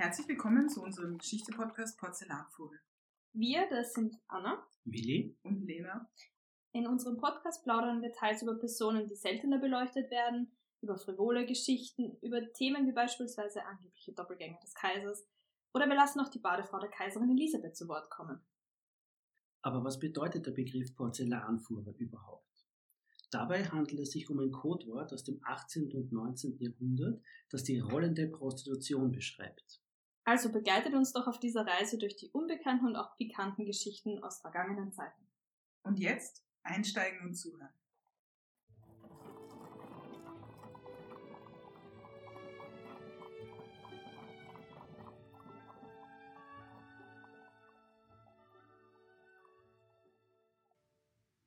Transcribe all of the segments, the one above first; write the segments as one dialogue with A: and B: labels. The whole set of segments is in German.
A: Herzlich willkommen zu unserem Geschichte-Podcast Porzellanvogel.
B: Wir, das sind Anna
C: Willi
A: und Lena.
B: In unserem Podcast plaudern wir teils über Personen, die seltener beleuchtet werden, über frivole Geschichten, über Themen wie beispielsweise angebliche Doppelgänger des Kaisers oder wir lassen auch die Badefrau der Kaiserin Elisabeth zu Wort kommen.
C: Aber was bedeutet der Begriff Porzellanfuhrer überhaupt? Dabei handelt es sich um ein Codewort aus dem 18. und 19. Jahrhundert, das die rollende Prostitution beschreibt.
B: Also begleitet uns doch auf dieser Reise durch die unbekannten und auch pikanten Geschichten aus vergangenen Zeiten.
A: Und jetzt einsteigen und zuhören.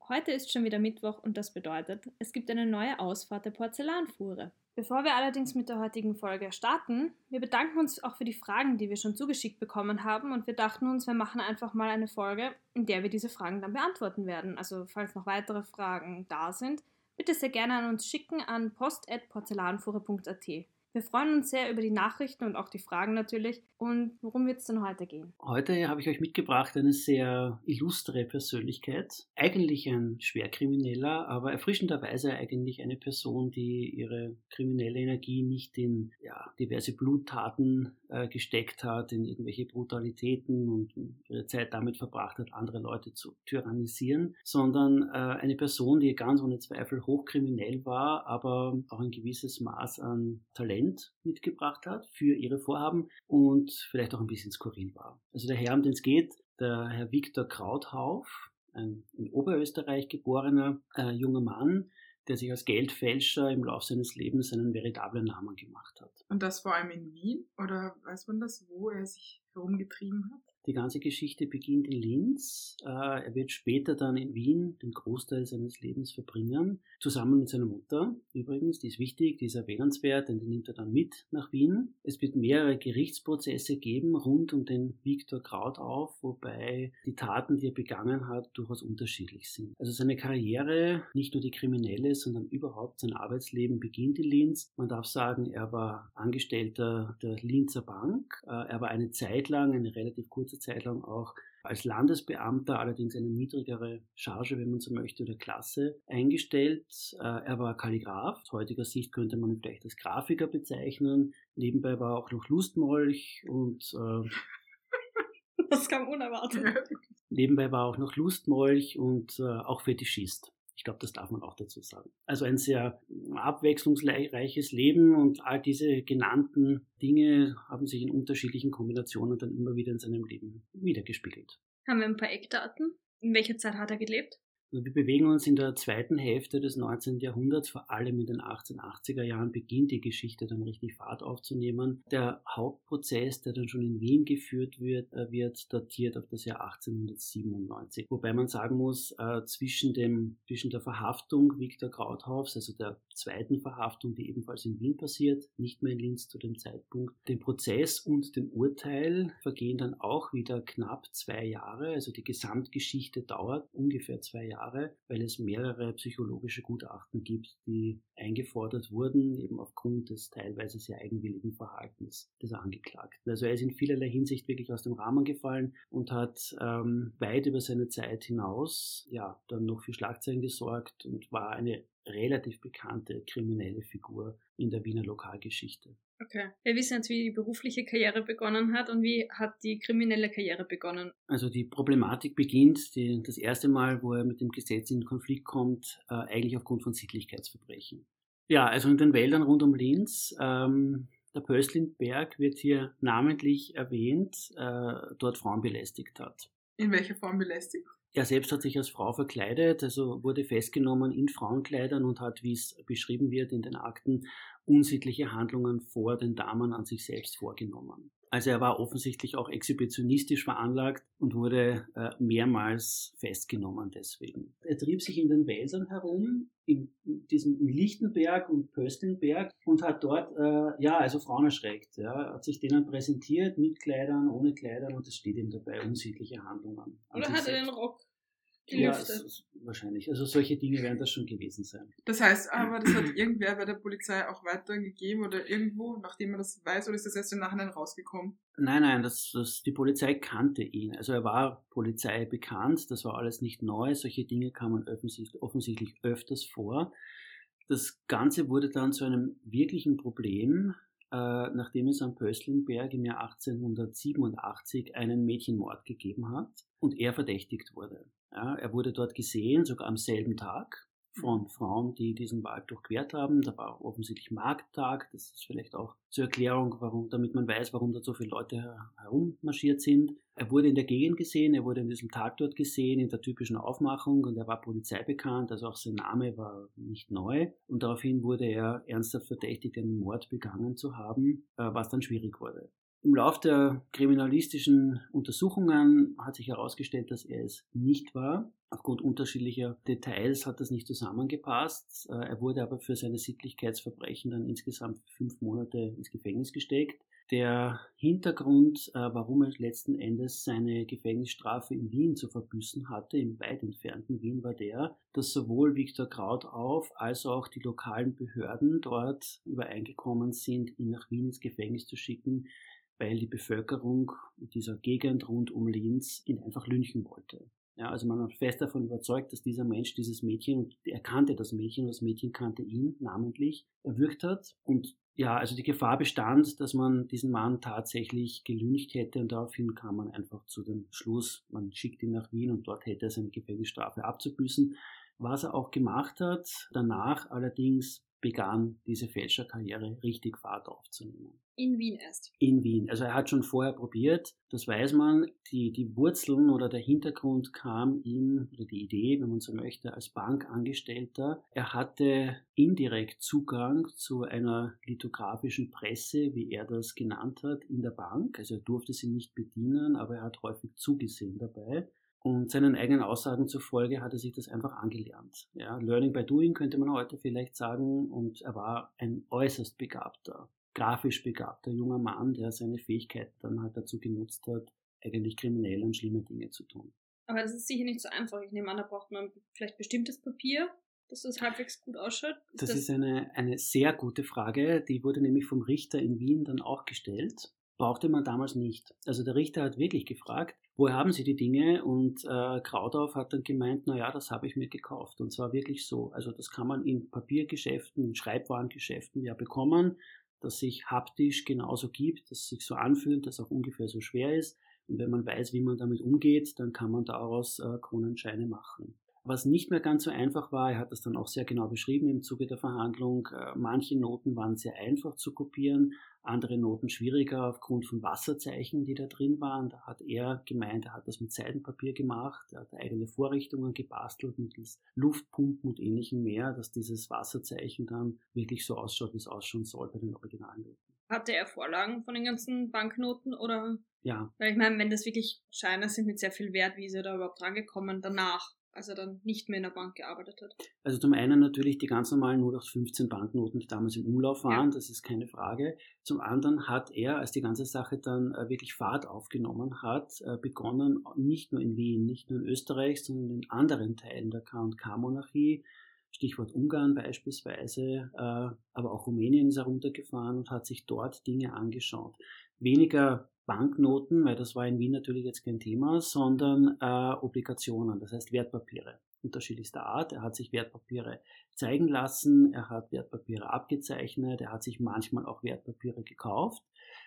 B: Heute ist schon wieder Mittwoch und das bedeutet, es gibt eine neue Ausfahrt der Porzellanfuhre. Bevor wir allerdings mit der heutigen Folge starten, wir bedanken uns auch für die Fragen, die wir schon zugeschickt bekommen haben und wir dachten uns, wir machen einfach mal eine Folge, in der wir diese Fragen dann beantworten werden. Also falls noch weitere Fragen da sind, bitte sehr gerne an uns schicken an post.porzellanfuhre.at. Wir freuen uns sehr über die Nachrichten und auch die Fragen natürlich. Und worum wird es denn heute gehen?
C: Heute habe ich euch mitgebracht eine sehr illustre Persönlichkeit. Eigentlich ein Schwerkrimineller, aber erfrischenderweise eigentlich eine Person, die ihre kriminelle Energie nicht in ja, diverse Bluttaten äh, gesteckt hat, in irgendwelche Brutalitäten und ihre Zeit damit verbracht hat, andere Leute zu tyrannisieren, sondern äh, eine Person, die ganz ohne Zweifel hochkriminell war, aber auch ein gewisses Maß an Talent Talent mitgebracht hat für ihre Vorhaben und vielleicht auch ein bisschen skurril war. Also der Herr, um den es geht, der Herr Viktor Krauthauf, ein in Oberösterreich geborener äh, junger Mann, der sich als Geldfälscher im Laufe seines Lebens einen veritablen Namen gemacht hat.
A: Und das vor allem in Wien? Oder weiß man das, wo er sich herumgetrieben hat?
C: Die ganze Geschichte beginnt in Linz. Äh, er wird später dann in Wien den Großteil seines Lebens verbringen, zusammen mit seiner Mutter. Übrigens, die ist wichtig, die ist erwähnenswert, denn die nimmt er dann mit nach Wien. Es wird mehrere Gerichtsprozesse geben rund um den Viktor Krautauf, wobei die Taten, die er begangen hat, durchaus unterschiedlich sind. Also seine Karriere, nicht nur die kriminelle, sondern überhaupt sein Arbeitsleben beginnt in Linz. Man darf sagen, er war Angestellter der Linzer Bank. Äh, er war eine Zeit lang, eine relativ kurze kurze Zeit lang auch als Landesbeamter, allerdings eine niedrigere Charge, wenn man so möchte, oder Klasse eingestellt. Äh, er war Kalligraph. Aus heutiger Sicht könnte man ihn vielleicht als Grafiker bezeichnen. Nebenbei war er auch noch Lustmolch und äh,
B: das kam unerwartet.
C: Nebenbei war er auch noch Lustmolch und äh, auch Fetischist. Ich glaube, das darf man auch dazu sagen. Also ein sehr abwechslungsreiches Leben und all diese genannten Dinge haben sich in unterschiedlichen Kombinationen dann immer wieder in seinem Leben wiedergespiegelt.
B: Haben wir ein paar Eckdaten? In welcher Zeit hat er gelebt?
C: Also wir bewegen uns in der zweiten Hälfte des 19. Jahrhunderts, vor allem in den 1880er Jahren beginnt die Geschichte dann richtig Fahrt aufzunehmen. Der Hauptprozess, der dann schon in Wien geführt wird, äh, wird datiert auf das Jahr 1897. Wobei man sagen muss, äh, zwischen, dem, zwischen der Verhaftung Viktor Krauthaufs, also der zweiten Verhaftung, die ebenfalls in Wien passiert, nicht mehr in Linz zu dem Zeitpunkt, dem Prozess und dem Urteil vergehen dann auch wieder knapp zwei Jahre. Also die Gesamtgeschichte dauert ungefähr zwei Jahre. Jahre, weil es mehrere psychologische Gutachten gibt, die eingefordert wurden, eben aufgrund des teilweise sehr eigenwilligen Verhaltens des Angeklagten. Also er ist in vielerlei Hinsicht wirklich aus dem Rahmen gefallen und hat ähm, weit über seine Zeit hinaus ja dann noch für Schlagzeilen gesorgt und war eine relativ bekannte kriminelle Figur in der Wiener Lokalgeschichte.
B: Okay. Wir wissen jetzt, wie die berufliche Karriere begonnen hat und wie hat die kriminelle Karriere begonnen.
C: Also die Problematik beginnt die, das erste Mal, wo er mit dem Gesetz in Konflikt kommt, äh, eigentlich aufgrund von Sittlichkeitsverbrechen. Ja, also in den Wäldern rund um Linz. Ähm, der Pöstlingberg wird hier namentlich erwähnt, äh, dort Frauen belästigt hat.
A: In welcher Form belästigt?
C: Er selbst hat sich als Frau verkleidet, also wurde festgenommen in Frauenkleidern und hat, wie es beschrieben wird in den Akten, unsittliche Handlungen vor den Damen an sich selbst vorgenommen. Also er war offensichtlich auch exhibitionistisch veranlagt und wurde äh, mehrmals festgenommen deswegen. Er trieb sich in den Wäldern herum, in, diesem Lichtenberg und Pöstelnberg und hat dort äh, ja also Frauen erschreckt. Ja, hat sich denen präsentiert mit Kleidern, ohne Kleidern und es steht ihm dabei unsittliche Handlungen.
B: Oder hat er den Rock gelüftet.
C: Ja, wahrscheinlich. Also solche Dinge werden das schon gewesen sein.
A: Das heißt aber, das hat irgendwer bei der Polizei auch weitergegeben oder irgendwo, nachdem man das weiß, oder ist das erst im Nachhinein rausgekommen?
C: Nein, nein, das, das, die Polizei kannte ihn. Also er war Polizei bekannt, das war alles nicht neu. Solche Dinge kamen offensichtlich, offensichtlich öfters vor. Das Ganze wurde dann zu einem wirklichen Problem, äh, nachdem es am Pöstlingberg im Jahr 1887 einen Mädchenmord gegeben hat und er verdächtigt wurde. Ja, er wurde dort gesehen, sogar am selben Tag von Frauen, die diesen Wald durchquert haben. Da war offensichtlich Markttag. Das ist vielleicht auch zur Erklärung, warum, damit man weiß, warum da so viele Leute herummarschiert sind. Er wurde in der Gegend gesehen, er wurde in diesem Tag dort gesehen, in der typischen Aufmachung und er war Polizei bekannt, also auch sein Name war nicht neu. Und daraufhin wurde er ernsthaft verdächtigt, einen Mord begangen zu haben, äh, was dann schwierig wurde. Im Lauf der kriminalistischen Untersuchungen hat sich herausgestellt, dass er es nicht war. Aufgrund unterschiedlicher Details hat das nicht zusammengepasst. Äh, er wurde aber für seine Sittlichkeitsverbrechen dann insgesamt fünf Monate ins Gefängnis gesteckt. Der Hintergrund, äh, warum er letzten Endes seine Gefängnisstrafe in Wien zu verbüßen hatte, im weit entfernten Wien, war der, dass sowohl Viktor Krautauf als auch die lokalen Behörden dort übereingekommen sind, ihn nach Wien ins Gefängnis zu schicken, weil die Bevölkerung dieser Gegend rund um Linz ihn einfach lynchen wollte. Ja, also man war fest davon überzeugt, dass dieser Mensch dieses Mädchen, und er kannte das Mädchen, das Mädchen kannte ihn namentlich, erwürgt hat. Und ja, also die Gefahr bestand, dass man diesen Mann tatsächlich gelüncht hätte und daraufhin kam man einfach zu dem Schluss, man schickt ihn nach Wien und dort hätte er seine Gefängnisstrafe abzubüßen. Was er auch gemacht hat, danach allerdings begann diese Fälscherkarriere richtig Fahrt aufzunehmen.
B: In Wien erst.
C: In Wien. Also er hat schon vorher probiert, das weiß man. Die, die Wurzeln oder der Hintergrund kam ihm, oder die Idee, wenn man so möchte, als Bankangestellter. Er hatte indirekt Zugang zu einer lithografischen Presse, wie er das genannt hat, in der Bank. Also er durfte sie nicht bedienen, aber er hat häufig zugesehen dabei. Und seinen eigenen Aussagen zufolge hat er sich das einfach angelernt. Ja, Learning by Doing könnte man heute vielleicht sagen. Und er war ein äußerst begabter, grafisch begabter junger Mann, der seine Fähigkeiten dann halt dazu genutzt hat, eigentlich kriminelle und schlimme Dinge zu tun.
B: Aber das ist sicher nicht so einfach. Ich nehme an, da braucht man vielleicht bestimmtes Papier, dass das halbwegs gut ausschaut.
C: Ist das, das ist eine, eine sehr gute Frage. Die wurde nämlich vom Richter in Wien dann auch gestellt brauchte man damals nicht. Also der Richter hat wirklich gefragt, woher haben Sie die Dinge? Und äh, Kraudauf hat dann gemeint, na ja, das habe ich mir gekauft. Und zwar wirklich so. Also das kann man in Papiergeschäften, in Schreibwarengeschäften ja bekommen, dass sich haptisch genauso gibt, dass es sich so anfühlt, dass auch ungefähr so schwer ist. Und wenn man weiß, wie man damit umgeht, dann kann man daraus äh, Kronenscheine machen. Was nicht mehr ganz so einfach war, er hat das dann auch sehr genau beschrieben im Zuge der Verhandlung, äh, manche Noten waren sehr einfach zu kopieren, andere Noten schwieriger aufgrund von Wasserzeichen, die da drin waren. Da hat er gemeint, er hat das mit Seidenpapier gemacht, er hat eigene Vorrichtungen gebastelt mittels Luftpumpen und ähnlichem mehr, dass dieses Wasserzeichen dann wirklich so ausschaut, wie es ausschauen soll bei den Originalnoten.
B: Hatte er Vorlagen von den ganzen Banknoten oder?
C: Ja.
B: Weil ich meine, wenn das wirklich Scheine sind mit sehr viel Wert, wie ist er da überhaupt rangekommen danach? Als er dann nicht mehr in der Bank gearbeitet hat?
C: Also zum einen natürlich die ganz normalen 0815 Banknoten, die damals im Umlauf waren, ja. das ist keine Frage. Zum anderen hat er, als die ganze Sache dann äh, wirklich Fahrt aufgenommen hat, äh, begonnen, nicht nur in Wien, nicht nur in Österreich, sondern in anderen Teilen der K&K-Monarchie, Stichwort Ungarn beispielsweise, äh, aber auch Rumänien ist er runtergefahren und hat sich dort Dinge angeschaut. Weniger Banknoten, weil das war in Wien natürlich jetzt kein Thema, sondern äh, Obligationen, das heißt Wertpapiere unterschiedlichster Art. Er hat sich Wertpapiere zeigen lassen, er hat Wertpapiere abgezeichnet, er hat sich manchmal auch Wertpapiere gekauft.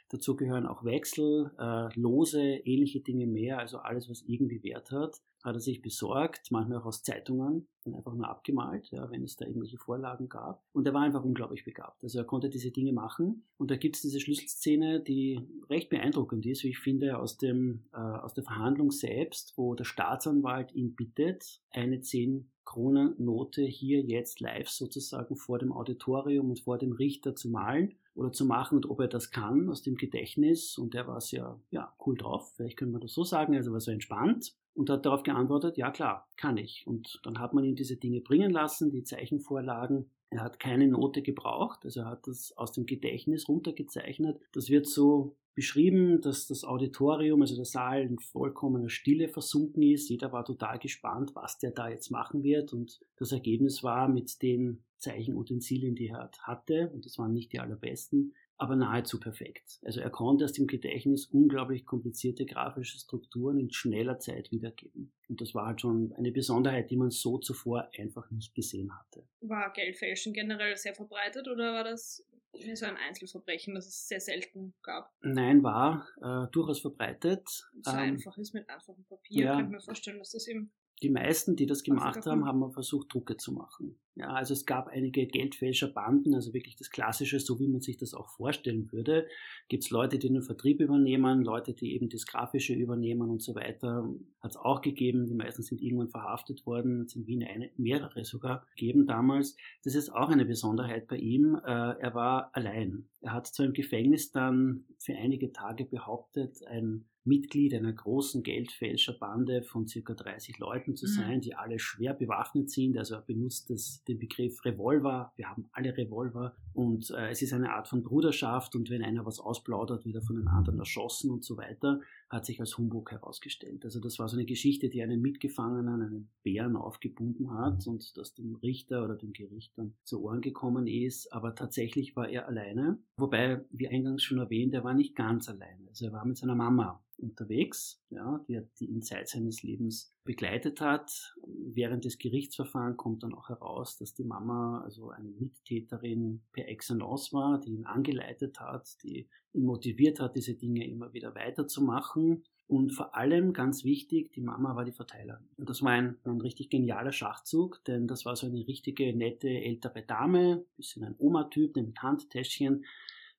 C: Dazu gehören auch Wechsel, äh, Lose, ähnliche Dinge mehr, also alles, was irgendwie Wert hat hat er sich besorgt, manchmal auch aus Zeitungen, dann einfach nur abgemalt, ja, wenn es da irgendwelche Vorlagen gab. Und er war einfach unglaublich begabt. Also er konnte diese Dinge machen. Und da gibt es diese Schlüsselszene, die recht beeindruckend ist, wie ich finde, aus, dem, äh, aus der Verhandlung selbst, wo der Staatsanwalt ihn bittet, eine 10 Kronen Note hier jetzt live sozusagen vor dem Auditorium und vor dem Richter zu malen oder zu machen und ob er das kann aus dem Gedächtnis. Und der war sehr ja, cool drauf, vielleicht können wir das so sagen, also war so entspannt und hat darauf geantwortet, ja klar, kann ich. Und dann hat man ihn diese Dinge bringen lassen, die Zeichenvorlagen. Er hat keine Note gebraucht, also er hat das aus dem Gedächtnis runtergezeichnet. Das wird so beschrieben, dass das Auditorium, also der Saal in vollkommener Stille versunken ist. Jeder war total gespannt, was der da jetzt machen wird. Und das Ergebnis war mit den Zeichenutensilien, die er hatte, und das waren nicht die allerbesten, aber nahezu perfekt. Also er konnte aus dem Gedächtnis unglaublich komplizierte grafische Strukturen in schneller Zeit wiedergeben. Und das war halt schon eine Besonderheit, die man so zuvor einfach nicht gesehen hatte.
B: War Geldfälschen generell sehr verbreitet oder war das so ein Einzelverbrechen, das es sehr selten gab?
C: Nein, war äh, durchaus verbreitet.
B: So ähm, einfach ist mit einfachem Papier. Ja, kann ich mir vorstellen, dass das eben
C: die meisten, die das gemacht haben, haben versucht, Drucke zu machen. Ja, also es gab einige Geldfälscherbanden, also wirklich das Klassische, so wie man sich das auch vorstellen würde. Gibt es Leute, die den Vertrieb übernehmen, Leute, die eben das Grafische übernehmen und so weiter. Hat es auch gegeben. Die meisten sind irgendwann verhaftet worden. Es sind Wien eine, mehrere sogar gegeben damals. Das ist auch eine Besonderheit bei ihm. Äh, er war allein. Er hat zwar im Gefängnis dann für einige Tage behauptet, ein Mitglied einer großen Geldfälscherbande von circa 30 Leuten zu mhm. sein, die alle schwer bewaffnet sind. Also er benutzt das, den Begriff Revolver. Wir haben alle Revolver und äh, es ist eine Art von Bruderschaft und wenn einer was ausplaudert, wird er von den anderen erschossen und so weiter hat sich als Humbug herausgestellt. Also das war so eine Geschichte, die einen Mitgefangenen, einen Bären aufgebunden hat und das dem Richter oder dem Gericht dann zu Ohren gekommen ist. Aber tatsächlich war er alleine. Wobei, wie eingangs schon erwähnt, er war nicht ganz alleine. Also er war mit seiner Mama unterwegs, ja, die, die ihn Zeit seines Lebens begleitet hat. Während des Gerichtsverfahrens kommt dann auch heraus, dass die Mama also eine Mittäterin per excellence war, die ihn angeleitet hat, die ihn motiviert hat, diese Dinge immer wieder weiterzumachen. Und vor allem ganz wichtig, die Mama war die Verteilerin. Und das war ein, ein richtig genialer Schachzug, denn das war so eine richtige nette ältere Dame, bisschen ein Oma-Typ, mit Handtäschchen,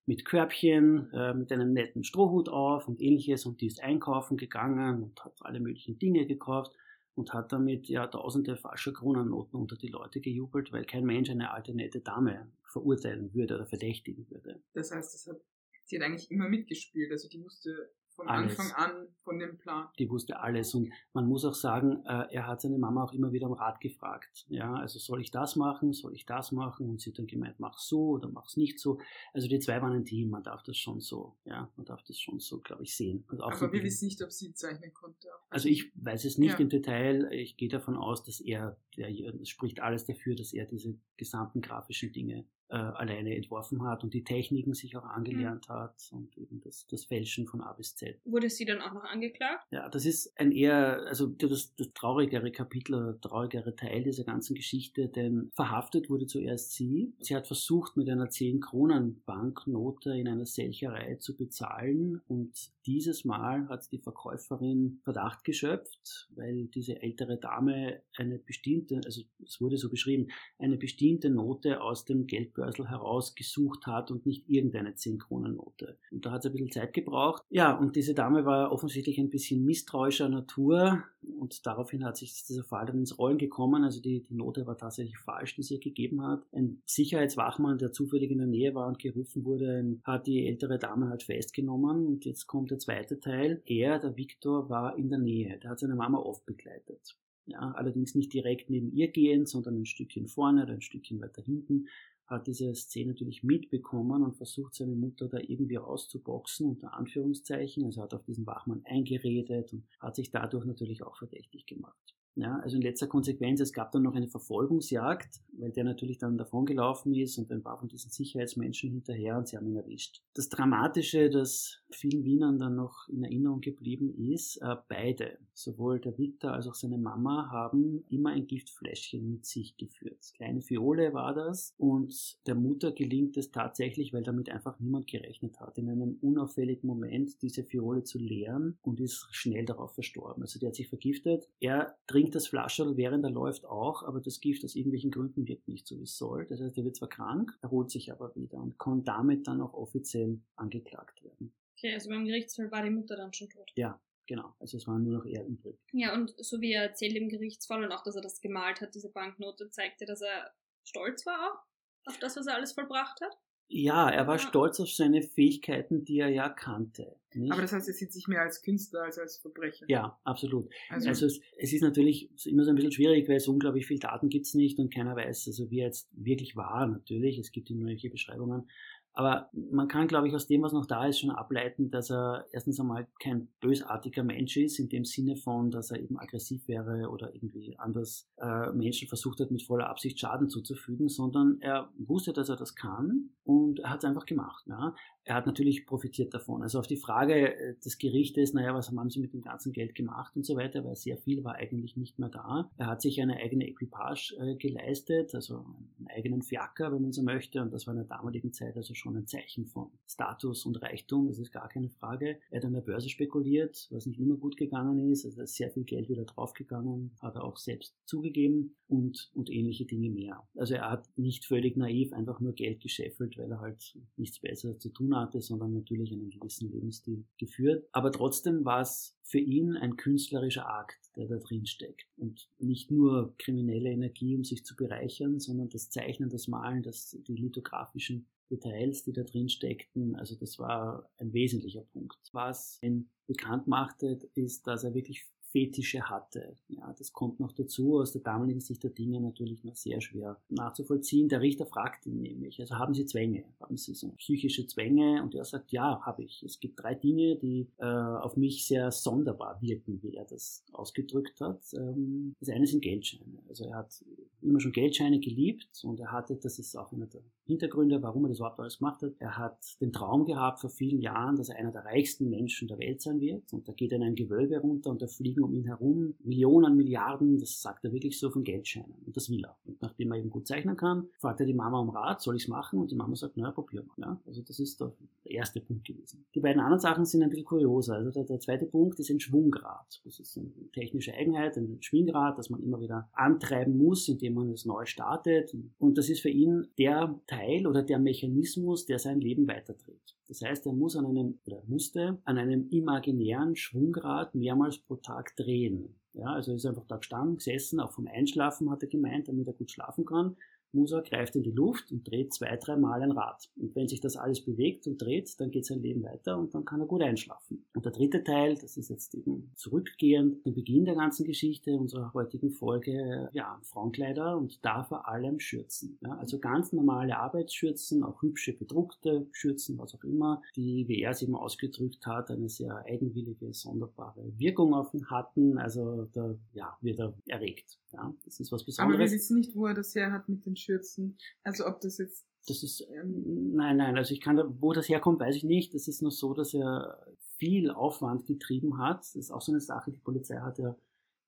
C: mit Körbchen, äh, mit einem netten Strohhut auf und ähnliches und die ist einkaufen gegangen und hat alle möglichen Dinge gekauft und hat damit ja tausende falscher Kronennoten unter die Leute gejubelt, weil kein Mensch eine alte nette Dame verurteilen würde oder verdächtigen würde.
A: Das heißt, das hat, sie hat eigentlich immer mitgespielt, also die musste von alles. Anfang an von dem Plan.
C: Die wusste alles und man muss auch sagen, äh, er hat seine Mama auch immer wieder um Rat gefragt. Ja, also soll ich das machen, soll ich das machen? Und sie hat dann gemeint, mach so oder mach's nicht so. Also die zwei waren ein Team, man darf das schon so, ja, man darf das schon so, glaube ich, sehen.
A: Aber wir wissen nicht, ob sie zeichnen konnte.
C: Also ich weiß es nicht ja. im Detail. Ich gehe davon aus, dass er, der, das spricht alles dafür, dass er diese gesamten grafischen Dinge äh, alleine entworfen hat und die Techniken sich auch angelernt mhm. hat und eben das, das Fälschen von A bis Z.
B: Wurde sie dann auch noch angeklagt?
C: Ja, das ist ein eher, also das, das traurigere Kapitel oder traurigere Teil dieser ganzen Geschichte, denn verhaftet wurde zuerst sie. Sie hat versucht, mit einer 10-Kronen-Banknote in einer Selcherei zu bezahlen und dieses Mal hat die Verkäuferin Verdacht geschöpft, weil diese ältere Dame eine bestimmte, also es wurde so beschrieben, eine bestimmte Note aus dem Geld Geldbörsel herausgesucht hat und nicht irgendeine 10-Kronen-Note. Und da hat es ein bisschen Zeit gebraucht. Ja, und diese Dame war offensichtlich ein bisschen misstrauischer Natur und daraufhin hat sich dieser Fall dann ins Rollen gekommen. Also die, die Note war tatsächlich falsch, die sie gegeben hat. Ein Sicherheitswachmann, der zufällig in der Nähe war und gerufen wurde, hat die ältere Dame halt festgenommen. Und jetzt kommt der zweite Teil. Er, der Viktor, war in der Nähe. Der hat seine Mama oft begleitet. Ja, allerdings nicht direkt neben ihr gehend, sondern ein Stückchen vorne oder ein Stückchen weiter hinten hat diese Szene natürlich mitbekommen und versucht seine Mutter da irgendwie rauszuboxen, unter Anführungszeichen. Also hat auf diesen Wachmann eingeredet und hat sich dadurch natürlich auch verdächtig gemacht. Ja, also in letzter Konsequenz, es gab dann noch eine Verfolgungsjagd, weil der natürlich dann davongelaufen ist und ein paar von diesen Sicherheitsmenschen hinterher und sie haben ihn erwischt. Das Dramatische, das vielen Wienern dann noch in Erinnerung geblieben ist, äh, beide, sowohl der Victor als auch seine Mama, haben immer ein Giftfläschchen mit sich geführt. Kleine Fiole war das und der Mutter gelingt es tatsächlich, weil damit einfach niemand gerechnet hat, in einem unauffälligen Moment diese Fiole zu leeren und ist schnell darauf verstorben. Also der hat sich vergiftet. Er trinkt trinkt das Flascherl, während er läuft auch, aber das Gift aus irgendwelchen Gründen wirkt nicht so, wie es soll. Das heißt, er wird zwar krank, erholt sich aber wieder und kann damit dann auch offiziell angeklagt werden.
B: Okay, also beim Gerichtsfall war die Mutter dann schon tot.
C: Ja, genau. Also es war nur noch er übrig.
B: Ja, und so wie er erzählt im Gerichtsfall und auch, dass er das gemalt hat, diese Banknote, zeigte, dass er stolz war auch auf das, was er alles vollbracht hat?
C: Ja, er war
A: Ja.
C: stolz auf seine Fähigkeiten, die er ja kannte. Nicht?
A: Aber das heißt, er sieht sich mehr als Künstler als als Verbrecher.
C: ja, absolut.
A: Also,
C: Also es, es ist natürlich immer so ein bisschen schwierig, weil so unglaublich viel Daten gibt's nicht und keiner weiß, also wie er jetzt wirklich war, natürlich. Es gibt immer welche Beschreibungen. Aber man kann, glaube ich, aus dem, was noch da ist, schon ableiten, dass er erstens einmal kein bösartiger Mensch ist, in dem Sinne von, dass er eben aggressiv wäre oder irgendwie anders äh, Menschen versucht hat, mit voller Absicht Schaden zuzufügen, sondern er wusste, dass er das kann und er hat es einfach gemacht. Ja. Er hat natürlich profitiert davon. Also auf die Frage äh, des Gerichtes, naja, was haben sie mit dem ganzen Geld gemacht und so weiter, weil sehr viel war eigentlich nicht mehr da. Er hat sich eine eigene Equipage äh, geleistet, also einen eigenen Fiaker, wenn man so möchte, und das war in der damaligen Zeit also schon ein Zeichen von Status und Reichtum, das ist gar keine Frage. Er hat an der Börse spekuliert, was nicht immer gut gegangen ist, also da ist sehr viel Geld wieder draufgegangen, hat er auch selbst zugegeben und, und ähnliche Dinge mehr. Also er hat nicht völlig naiv einfach nur Geld gescheffelt, weil er halt nichts Besseres zu tun hatte, sondern natürlich einen gewissen Lebensstil geführt. Aber trotzdem war es für ihn ein künstlerischer Akt, der da drin steckt. Und nicht nur kriminelle Energie, um sich zu bereichern, sondern das Zeichnen, das Malen, das, die lithografischen Details, die da drin steckten. Also das war ein wesentlicher Punkt. Was ihn bekannt machte, ist, dass er wirklich Fetische hatte. Ja, das kommt noch dazu, aus der damaligen Sicht der Dinge natürlich noch sehr schwer nachzuvollziehen. Der Richter fragt ihn nämlich, also haben Sie Zwänge? Haben Sie so psychische Zwänge? Und er sagt, ja, habe ich. Es gibt drei Dinge, die äh, auf mich sehr sonderbar wirken, wie er das ausgedrückt hat. Ähm, das eine sind Geldscheine. Also er hat immer schon Geldscheine geliebt und er hatte, das ist auch einer der Hintergründe, warum er das überhaupt alles gemacht hat. Er hat den Traum gehabt vor vielen Jahren, dass er einer der reichsten Menschen der Welt sein wird. Und da geht er in ein Gewölbe runter und da fliegen um ihn herum Millionen, Milliarden, das sagt er wirklich so von Geldscheinen. Und das will er. Und nachdem er eben gut zeichnen kann, fragt er die Mama um Rat, soll ich es machen? Und die Mama sagt, naja, probier mal. Ja? Also das ist der erste Punkt gewesen. Die beiden anderen Sachen sind ein bisschen kurioser. Also der, der zweite Punkt ist ein Schwunggrad. Das ist eine technische Eigenheit, ein Schwinggrad, das man immer wieder antreiben muss, indem man es neu startet. Und das ist für ihn der Teil oder der Mechanismus, der sein Leben weiterdreht. Das heißt, er muss an einem, oder musste an einem imaginären Schwungrad mehrmals pro Tag drehen. Ja, also er ist einfach da gestanden, gesessen, auch vom Einschlafen hat er gemeint, damit er gut schlafen kann. Muss er, greift in die Luft und dreht zwei, dreimal ein Rad. Und wenn sich das alles bewegt und dreht, dann geht sein Leben weiter und dann kann er gut einschlafen. Und der dritte Teil, das ist jetzt eben zurückgehend, den Beginn der ganzen Geschichte unserer heutigen Folge, ja, Frauenkleider und da vor allem Schürzen. Ja, also ganz normale Arbeitsschürzen, auch hübsche bedruckte Schürzen, was auch immer, die, wie er es eben ausgedrückt hat, eine sehr eigenwillige, sonderbare Wirkung auf ihn hatten. Also da ja, wird er erregt. Ja, das ist was
A: Aber wir
C: Besonderes.
A: wissen nicht, wo er das her hat mit den Schürzen. Also ob das jetzt
C: Das ist,
A: ähm,
C: nein, nein, also ich kann, da, wo das herkommt, weiß ich nicht. Das ist nur so, dass er viel Aufwand getrieben hat. Das ist auch so eine Sache, die Polizei hat ja,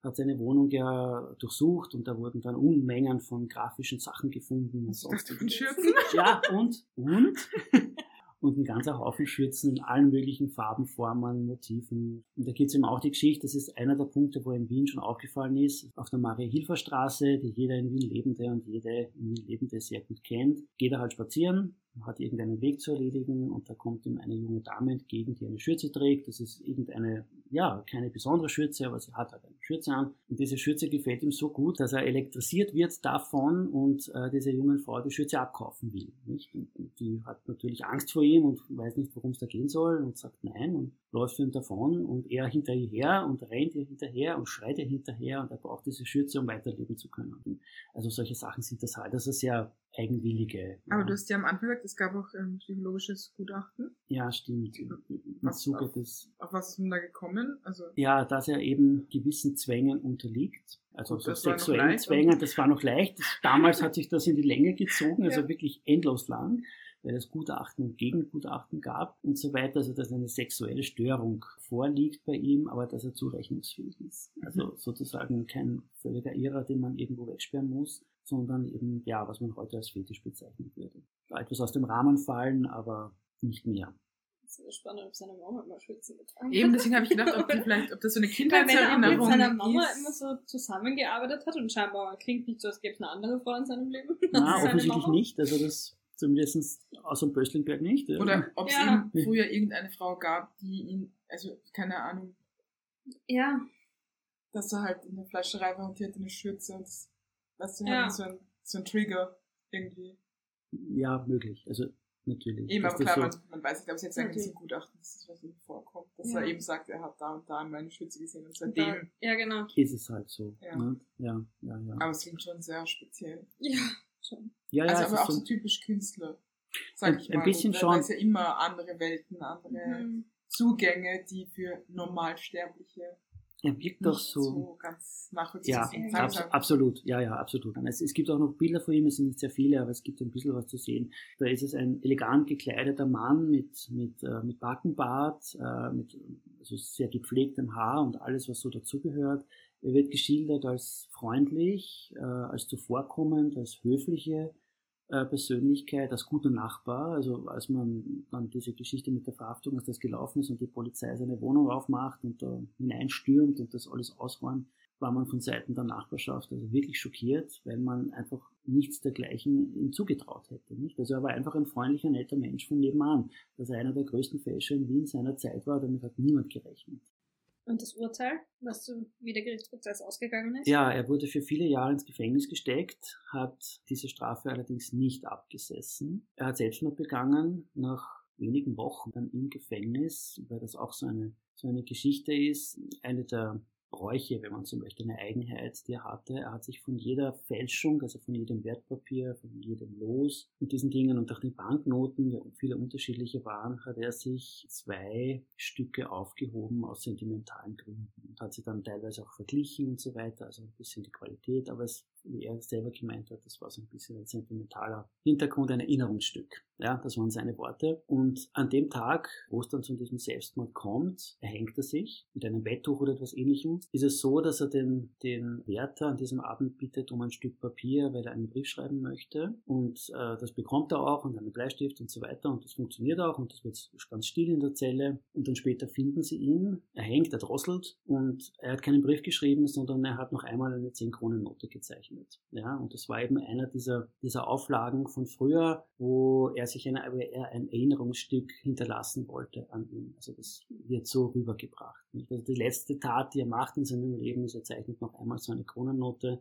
C: hat seine Wohnung ja durchsucht und da wurden dann Unmengen von grafischen Sachen gefunden.
A: Von Schürzen.
C: Ja, und, und, und ein ganzer Haufen Schürzen in allen möglichen Farben, Formen, Motiven. Und da geht es eben auch die Geschichte, das ist einer der Punkte, wo in Wien schon aufgefallen ist, auf der Maria-Hilfer-Straße, die jeder in Wien Lebende und jede in Wien Lebende sehr gut kennt, geht er halt spazieren, hat irgendeinen Weg zu erledigen und da kommt ihm eine junge Dame entgegen, die eine Schürze trägt. Das ist irgendeine, ja, keine besondere Schürze, aber sie hat halt eine Schürze an. Und diese Schürze gefällt ihm so gut, dass er elektrisiert wird davon und äh, dieser jungen Frau die Schürze abkaufen will. Nicht? Und, die hat natürlich Angst vor ihm und weiß nicht, worum es da gehen soll und sagt nein und läuft ihm davon und er hinter ihr her und rennt ihr hinterher und schreit ihr hinterher und er braucht diese Schürze, um weiterleben zu können. Also solche Sachen sind das halt. Also sehr eigenwillige.
A: Aber
C: ja.
A: du hast ja am Anfang gesagt, es gab auch ein psychologisches Gutachten.
C: Ja, stimmt. Im
A: Was
C: Zuge
A: auf-
C: des,
A: Auf was ist man da gekommen? Also
C: ja, dass er eben gewissen Zwängen unterliegt. Also so sexuellen Zwängen, das war noch leicht. Das, damals hat sich das in die Länge gezogen, also
A: Ja.
C: wirklich endlos lang, weil es Gutachten und Gegengutachten gab und so weiter. Also dass eine sexuelle Störung vorliegt bei ihm, aber dass er zurechnungsfähig ist. Also
A: Mhm.
C: sozusagen kein völliger Irrer, den man irgendwo wegsperren muss, sondern eben, ja, was man heute als Fetisch bezeichnen würde. Da etwas aus dem Rahmen fallen, aber nicht mehr.
B: Das wäre spannend, ob seine Mama immer Schürzen getragen
A: eben deswegen habe ich gedacht, ob die vielleicht, ob das so eine
B: Weil wenn er auch mit
A: Kindheitserinnerung
B: seiner Mama
A: ist.
B: immer so zusammengearbeitet hat und scheinbar klingt nicht so, als gäbe es eine andere Frau in seinem Leben.
C: Na, offensichtlich nicht. Also das zumindest außer dem Böstlingberg nicht. ja.
A: Oder ob es
B: Ja.
A: eben früher irgendeine Frau gab, die ihn, also keine Ahnung,
B: Ja,
A: dass er halt in der Fleischerei war und die hatte eine Schürze und das, weißt du,
B: Ja.
A: so ein, so ein Trigger irgendwie.
C: Ja, möglich. Also natürlich.
A: Eben, aber klar,
C: so-
A: man, man weiß nicht, ob es jetzt eigentlich
B: Natürlich.
A: ein Gutachten ist, was ihm vorkommt. Dass
B: Ja.
A: er eben sagt, er hat da und da meine Schütze gesehen und seitdem.
B: ja, genau.
C: ist es halt so.
A: Ja.
C: Ne? Ja, ja, ja.
A: Aber es klingt schon sehr speziell.
B: Ja, schon.
C: ja, ja
A: also aber auch
C: so,
A: so typisch Künstler. Sag
C: Ein-
A: ich
C: ein
A: mal.
C: bisschen
A: Da-
C: schon.
A: Da ist ja immer andere Welten, andere
B: Mhm.
A: Zugänge, die für Normalsterbliche
C: er wirkt doch so.
A: so ganz nachvollziehbar
C: Ja, abs absolut, ja, ja, absolut. Es, es gibt auch noch Bilder von ihm, es sind nicht sehr viele, aber es gibt ein bisschen was zu sehen. Da ist es ein elegant gekleideter Mann mit, mit, äh, mit Backenbart, äh, mit also sehr gepflegtem Haar und alles, was so dazugehört. Er wird geschildert als freundlich, äh, als zuvorkommend, als höfliche äh, Persönlichkeit, als guter Nachbar. Also als man dann diese Geschichte mit der Verhaftung, als das gelaufen ist und die Polizei seine Wohnung aufmacht und da hineinstürmt und das alles ausräumt, war man von Seiten der Nachbarschaft also wirklich schockiert, weil man einfach nichts dergleichen ihm zugetraut hätte. Nicht? Also er war einfach ein freundlicher, netter Mensch von nebenan. Dass er einer der größten Fälscher in Wien seiner Zeit war, damit hat niemand gerechnet.
B: Und das Urteil, was so wie der Gerichtsprozess ausgegangen ist?
C: Ja, er wurde für viele Jahre ins Gefängnis gesteckt, hat diese Strafe allerdings nicht abgesessen. Er hat Selbstmord begangen nach wenigen Wochen dann im Gefängnis, weil das auch so eine, so eine Geschichte ist. Eine der Bräuche, wenn man so möchte, eine Eigenheit, die er hatte. Er hat sich von jeder Fälschung, also von jedem Wertpapier, von jedem Los und diesen Dingen und auch den Banknoten, die viele unterschiedliche waren, hat er sich zwei Stücke aufgehoben aus sentimentalen Gründen und hat sie dann teilweise auch verglichen und so weiter, also ein bisschen die Qualität, aber es, wie er selber gemeint hat, das war so ein bisschen ein sentimentaler Hintergrund, ein Erinnerungsstück. Ja, das waren seine Worte. Und an dem Tag, wo es dann zu diesem Selbstmord kommt, erhängt er sich mit einem Betttuch oder etwas ähnlichem. Ist es so, dass er den, den Wärter an diesem Abend bittet um ein Stück Papier, weil er einen Brief schreiben möchte. Und äh, das bekommt er auch und einen Bleistift und so weiter. Und das funktioniert auch und das wird ganz still in der Zelle. Und dann später finden sie ihn. Er hängt, er drosselt und er hat keinen Brief geschrieben, sondern er hat noch einmal eine 10-Kronen-Note gezeichnet. Ja, und das war eben einer dieser, dieser Auflagen von früher, wo er sich eine, ein Erinnerungsstück hinterlassen wollte an ihn. Also das wird so rübergebracht. Also die letzte Tat, die er macht in seinem Leben, ist, er zeichnet noch einmal so eine Kronennote,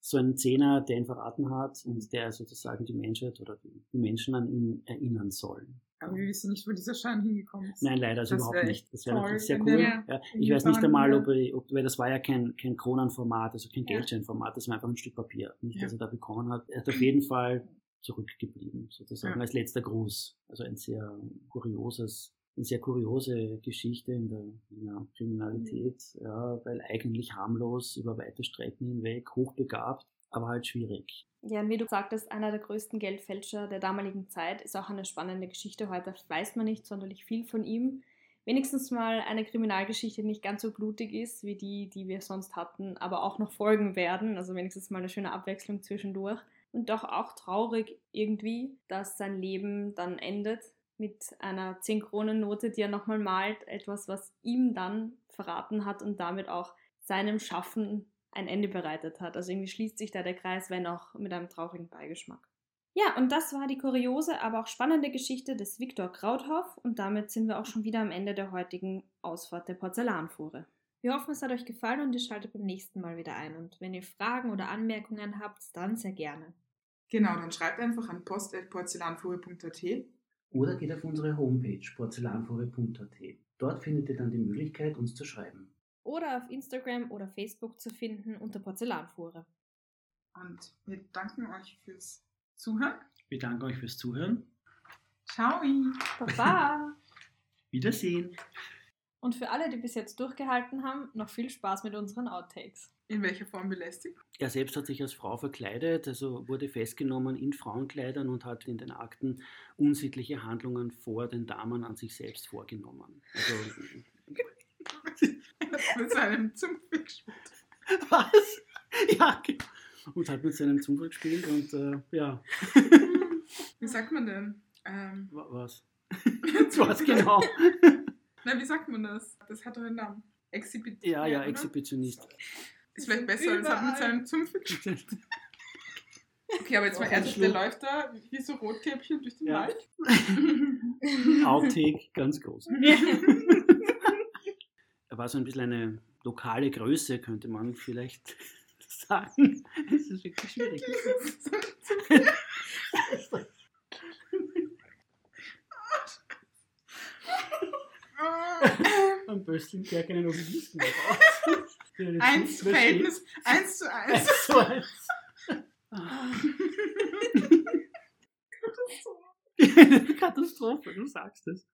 C: so einen Zehner, der ihn verraten hat und der sozusagen die Menschheit oder die Menschen an ihn erinnern sollen.
A: Aber wir wissen nicht, wo dieser Schein hingekommen ist.
C: Nein, leider also überhaupt nicht. Das wäre natürlich sehr cool.
B: der
C: Ja, ich weiß nicht einmal, ob, ob weil das war ja kein, kein Kronenformat, also kein
A: Ja.
C: Geldscheinformat, das war einfach ein Stück Papier, nicht,
A: Ja.
C: das er da bekommen hat. Er hat auf jeden Fall zurückgeblieben, sozusagen
A: Ja.
C: als letzter Gruß. Also ein sehr kurioses, eine sehr kuriose Geschichte in der, in der Kriminalität, ja, weil eigentlich harmlos über weite Strecken hinweg, hochbegabt, aber halt schwierig.
B: Ja, und wie du sagtest, einer der größten Geldfälscher der damaligen Zeit ist auch eine spannende Geschichte. Heute weiß man nicht sonderlich viel von ihm. Wenigstens mal eine Kriminalgeschichte, die nicht ganz so blutig ist wie die, die wir sonst hatten, aber auch noch folgen werden. Also wenigstens mal eine schöne Abwechslung zwischendurch. Und doch auch traurig irgendwie, dass sein Leben dann endet mit einer 10-Kronen-Note, die er nochmal malt. Etwas, was ihm dann verraten hat und damit auch seinem Schaffen ein Ende bereitet hat. Also irgendwie schließt sich da der Kreis, wenn auch mit einem traurigen Beigeschmack. Ja, und das war die kuriose, aber auch spannende Geschichte des Viktor Krauthoff und damit sind wir auch schon wieder am Ende der heutigen Ausfahrt der Porzellanfuhre. Wir hoffen, es hat euch gefallen und ihr schaltet beim nächsten Mal wieder ein. Und wenn ihr Fragen oder Anmerkungen habt, dann sehr gerne.
A: Genau, dann schreibt einfach an post.porzellanfuhre.at.
C: Oder geht auf unsere Homepage porzellanfuhre.at. Dort findet ihr dann die Möglichkeit, uns zu schreiben.
B: Oder auf Instagram oder Facebook zu finden unter Porzellanfuhre.
A: Und wir danken euch fürs Zuhören.
C: Wir danken euch fürs Zuhören.
A: Ciao!
B: Baba!
C: Wiedersehen.
B: und für alle, die bis jetzt durchgehalten haben, noch viel Spaß mit unseren Outtakes.
A: In welcher Form belästigt?
C: Er selbst hat sich als Frau verkleidet, also wurde festgenommen in Frauenkleidern und hat in den Akten unsittliche Handlungen vor den Damen an sich selbst vorgenommen. Also,
A: mit seinem Zumpf gespielt.
C: was? Ja, genau. Und hat mit seinem Zufall gespielt und äh, ja,
A: Wie sagt man denn? Ähm,
C: wa- was? was genau?
A: na, wie sagt man das? Das hat doch einen Namen. Exhibit.
C: Ja, ja,
A: oder?
C: Exhibitionist.
A: Ist vielleicht besser, als hat mit
B: Überall.
A: seinem Zumpf gespielt. Okay, aber jetzt mal ernsthaft, der läuft da wie so Rotkäppchen durch den
C: Ja.
A: Wald.
C: Outtake, ganz groß war so ein bisschen eine lokale Größe, könnte man vielleicht sagen. Das ist wirklich schwierig. Am besten gar keinen Obelisken mehr
A: Eins Verhältnis, eins zu eins.
C: eins, zu eins. Ah. Katastrophe, du sagst es.